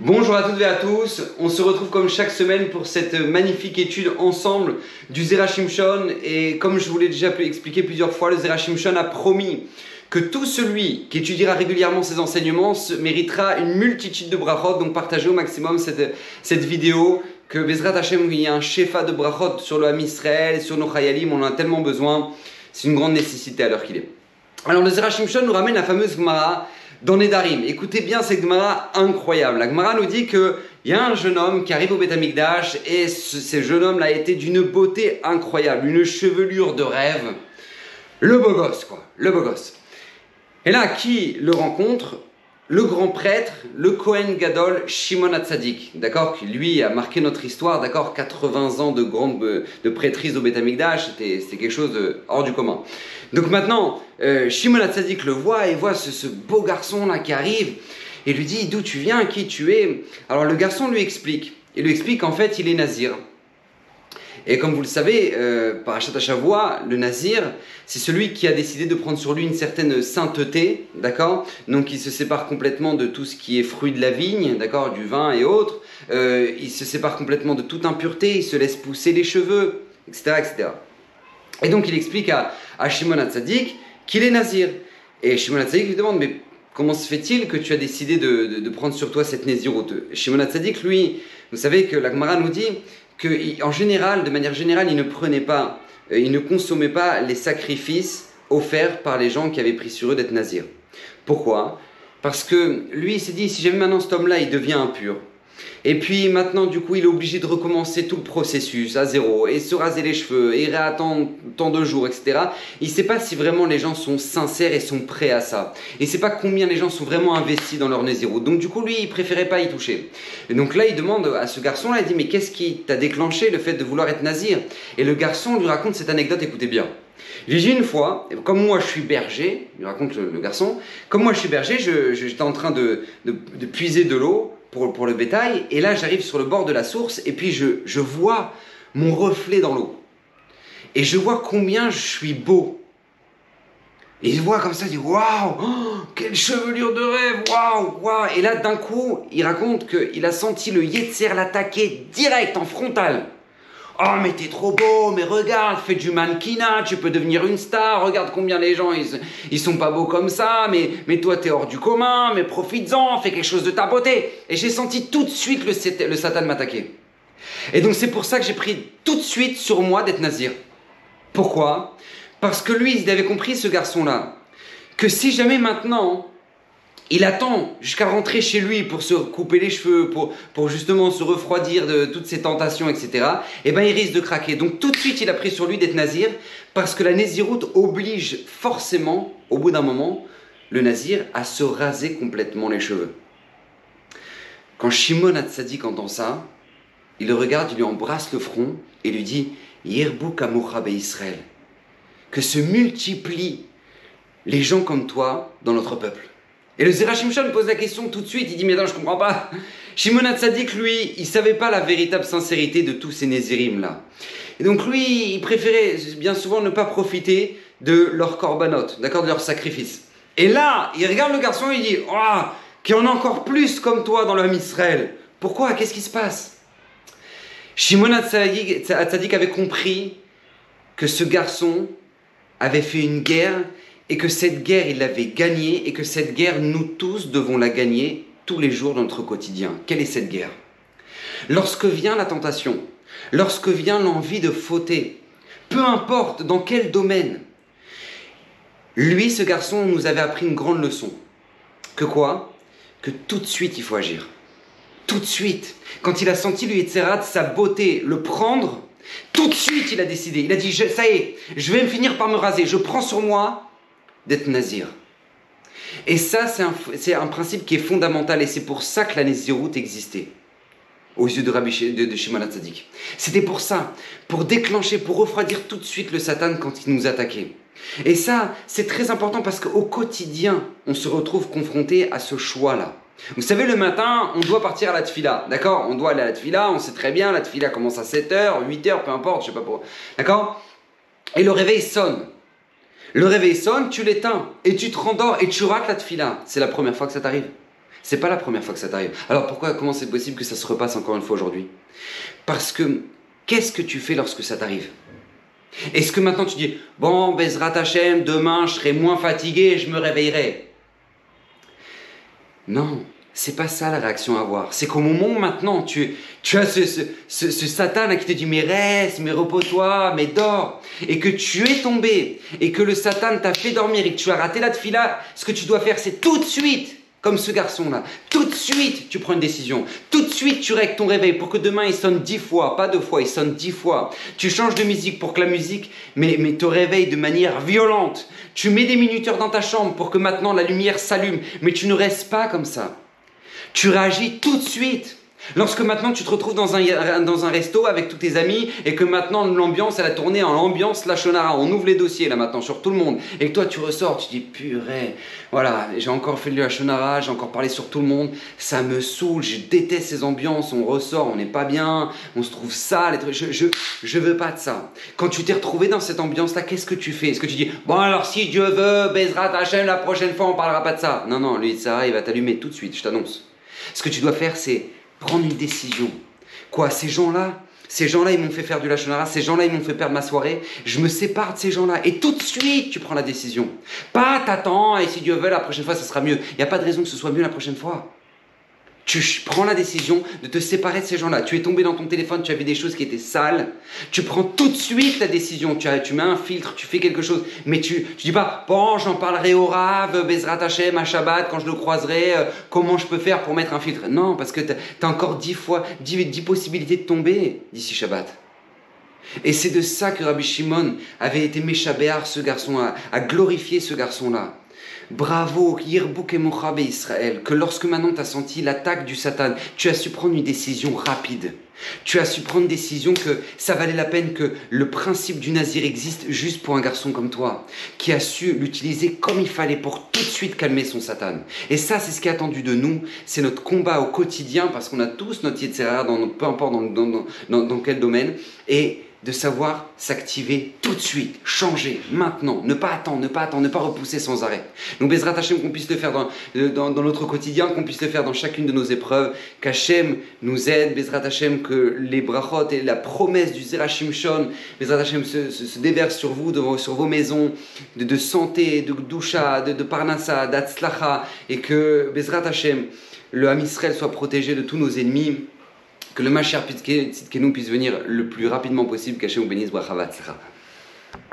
Bonjour à toutes et à tous, on se retrouve comme chaque semaine pour cette magnifique étude ensemble du Zerachimshon et comme je vous l'ai déjà expliqué plusieurs fois, le Zerachimshon a promis que tout celui qui étudiera régulièrement ses enseignements méritera une multitude de brachot, donc partagez au maximum cette, cette vidéo, que Bezrat Hashem, il y a un shefa de brachot sur le Ham Israël, sur nos Chayalim, on en a tellement besoin, c'est une grande nécessité à l'heure qu'il est. Alors le Zerachimshon nous ramène la fameuse Gemara dans Nedarim. Écoutez bien cette Gemara incroyable. La Gemara nous dit qu'il y a un jeune homme qui arrive au Beth et ce, jeune homme-là été d'une beauté incroyable, une chevelure de rêve. Le beau gosse, quoi, le beau gosse. Et là, qui le rencontre? Le grand prêtre, le Kohen Gadol Shimon Hatzadik, d'accord, qui lui a marqué notre histoire, d'accord, 80 ans de grande de prêtrise au Beth c'était quelque chose de hors du commun. Donc maintenant, euh, Shimon Hatzadik le voit et voit ce, beau garçon là qui arrive et lui dit d'où tu viens, qui tu es? Alors le garçon lui explique, il lui explique qu'en fait il est nazir. Et comme vous le savez, euh, par Achat le nazir, c'est celui qui a décidé de prendre sur lui une certaine sainteté, d'accord? Donc il se sépare complètement de tout ce qui est fruit de la vigne, d'accord? Du vin et autres. Euh, il se sépare complètement de toute impureté, il se laisse pousser les cheveux, etc. etc. Et donc il explique à, à Shimon Hatzadik qu'il est nazir. Et Shimon Hatzadik lui demande, mais comment se fait-il que tu as décidé de, prendre sur toi cette naziroute Shimon Hatzadik, lui, vous savez que la Gemara nous dit qu'en général, de manière générale, il ne prenait pas, euh, il ne consommait pas les sacrifices offerts par les gens qui avaient pris sur eux d'être nazir. Pourquoi? Parce que lui, il s'est dit, si jamais maintenant cet homme-là, il devient impur, et puis maintenant, du coup, il est obligé de recommencer tout le processus à zéro et se raser les cheveux et réattendre tant de jours, etc. Il ne sait pas si vraiment les gens sont sincères et sont prêts à ça. Il ne sait pas combien les gens sont vraiment investis dans leur Nézirut. Donc du coup, lui, il préférait pas y toucher. Et donc là, il demande à ce garçon-là, il dit, mais qu'est-ce qui t'a déclenché le fait de vouloir être nazir? Et le garçon lui raconte cette anecdote, écoutez bien. Il dit une fois, comme moi je suis berger, il raconte le, garçon, comme moi je suis berger, j'étais en train de puiser de l'eau pour, pour le bétail. Et là, j'arrive sur le bord de la source et puis je, je vois mon reflet dans l'eau. Et je vois combien je suis beau. Et il voit comme ça, il dit Waouh, oh, quelle chevelure de rêve, waouh, waouh. Et là, d'un coup, il raconte qu'il a senti le Yetzer l'attaquer direct en frontal. Oh, mais t'es trop beau, mais regarde, fais du mannequinat, tu peux devenir une star, regarde combien les gens, ils, ils sont pas beaux comme ça, mais, mais toi t'es hors du commun, mais profites-en, fais quelque chose de ta beauté. Et j'ai senti tout de suite le, le Satan m'attaquer. Et donc c'est pour ça que j'ai pris tout de suite sur moi d'être nazir. Pourquoi? Parce que lui, il avait compris, ce garçon-là, que si jamais maintenant, il attend jusqu'à rentrer chez lui pour se couper les cheveux, pour, pour justement se refroidir de toutes ses tentations, etc. Et eh ben il risque de craquer. Donc tout de suite, il a pris sur lui d'être nazir, parce que la naziroute oblige forcément, au bout d'un moment, le nazir à se raser complètement les cheveux. Quand Shimon Hatzadik entend ça, il le regarde, il lui embrasse le front et lui dit Yirbu Kamourabe Israël, que se multiplient les gens comme toi dans notre peuple. Et le Zerachimshon pose la question tout de suite, il dit mais non je comprends pas. Shimon Hatzadik lui, il savait pas la véritable sincérité de tous ces Nézirim là. Et donc lui, il préférait bien souvent ne pas profiter de leur korbanot, d'accord, de leur sacrifice. Et là, il regarde le garçon et il dit oh, qu'il y en a encore plus comme toi dans l'homme Israël. Pourquoi? Qu'est-ce qui se passe? Shimon Hatzadik avait compris que ce garçon avait fait une guerre et que cette guerre, il l'avait gagnée, et que cette guerre, nous tous devons la gagner tous les jours dans notre quotidien. Quelle est cette guerre? Lorsque vient la tentation, lorsque vient l'envie de fauter, peu importe dans quel domaine, lui, ce garçon, nous avait appris une grande leçon. Que quoi? Que tout de suite, il faut agir. Tout de suite. Quand il a senti lui Etzerat, sa beauté, le prendre, tout de suite, il a décidé. Il a dit, ça y est, je vais me finir par me raser. Je prends sur moi d'être nazir. Et ça, c'est un, principe qui est fondamental et c'est pour ça que la naziroute existait aux yeux de Rabbi de, de. C'était pour ça, pour déclencher, pour refroidir tout de suite le Satan quand il nous attaquait. Et ça, c'est très important parce qu'au quotidien, on se retrouve confronté à ce choix-là. Vous savez, le matin, on doit partir à la tfila, d'accord? On doit aller à la tfila, on sait très bien, la tfila commence à 7h, 8h, peu importe, je sais pas pour... D'accord? Et le réveil sonne. Le réveil sonne, tu l'éteins et tu te rendors et tu rates la tefila. C'est la première fois que ça t'arrive. C'est pas la première fois que ça t'arrive. Alors pourquoi, comment c'est possible que ça se repasse encore une fois aujourd'hui? Parce que qu'est-ce que tu fais lorsque ça t'arrive? Est-ce que maintenant tu dis, bon, Bezrat Hashem, demain je serai moins fatigué et je me réveillerai Non, c'est pas ça la réaction à avoir. C'est qu'au moment maintenant tu, tu as ce, ce, ce, Satan qui te dit mais reste, mais repos-toi, mais dors, et que tu es tombé, et que le Satan t'a fait dormir et que tu as raté la tefila, ce que tu dois faire c'est tout de suite comme ce garçon-là. Tout de suite, tu prends une décision. Tout de suite, tu règles ton réveil pour que demain, il sonne dix fois, pas deux fois, il sonne dix fois. Tu changes de musique pour que la musique mais, mais te réveille de manière violente. Tu mets des minuteurs dans ta chambre pour que maintenant la lumière s'allume, mais tu ne restes pas comme ça. Tu réagis tout de suite. Lorsque maintenant tu te retrouves dans un, dans un resto avec tous tes amis et que maintenant l'ambiance elle a tourné en ambiance lachonara, on ouvre les dossiers là maintenant sur tout le monde et que toi tu ressors, tu dis purée, voilà, j'ai encore fait du lachonara, j'ai encore parlé sur tout le monde, ça me saoule, je déteste ces ambiances, on ressort, on n'est pas bien, on se trouve sale, je, je, je veux pas de ça. Quand tu t'es retrouvé dans cette ambiance là, qu'est-ce que tu fais? Est-ce que tu dis bon alors si Dieu veut, Bezrat Hachem, la prochaine fois on parlera pas de ça Non, non, lui ça il va t'allumer tout de suite, je t'annonce. Ce que tu dois faire c'est prendre une décision. Quoi, ces gens-là, ces gens-là, ils m'ont fait faire du lachonara, ces gens-là, ils m'ont fait perdre ma soirée, je me sépare de ces gens-là. Et tout de suite, tu prends la décision. Pas t'attends, et si Dieu veut, la prochaine fois, ça sera mieux. Il n'y a pas de raison que ce soit mieux la prochaine fois tu prends la décision de te séparer de ces gens-là. Tu es tombé dans ton téléphone, tu as vu des choses qui étaient sales. Tu prends tout de suite la décision. Tu, mets un filtre, tu fais quelque chose. Mais tu, tu dis pas, bon, j'en parlerai au Rav, Bezrat Hashem, à Shabbat, quand je le croiserai, euh, comment je peux faire pour mettre un filtre? Non, parce que tu as, encore dix fois, dix, possibilités de tomber d'ici Shabbat. Et c'est de ça que Rabbi Shimon avait été méchabéar, ce garçon, à glorifier ce garçon-là. Bravo, Yirbouk et Israël, que lorsque maintenant tu as senti l'attaque du Satan, tu as su prendre une décision rapide. Tu as su prendre une décision que ça valait la peine que le principe du nazir existe juste pour un garçon comme toi, qui a su l'utiliser comme il fallait pour tout de suite calmer son Satan. Et ça, c'est ce qui est attendu de nous, c'est notre combat au quotidien, parce qu'on a tous notre Yetzirah, dans, peu importe dans, dans, dans, dans quel domaine, et de savoir s'activer tout de suite, changer maintenant, ne pas attendre, ne pas attendre, ne pas repousser sans arrêt. Donc Bezrat Hashem qu'on puisse le faire dans, dans, notre quotidien, qu'on puisse le faire dans chacune de nos épreuves, qu'Hachem nous aide, Bezrat Hashem que les brachot et la promesse du Zerachim Shon, Bezrat Hashem se, se, déverse sur vous, sur vos maisons, de, santé, de doucha, de, de parnassa, d'atzlacha, et que Bezrat Hashem, le Ham soit protégé de tous nos ennemis que le Mashiach nous puisse venir le plus rapidement possible, caché ou bénisse, brachavat,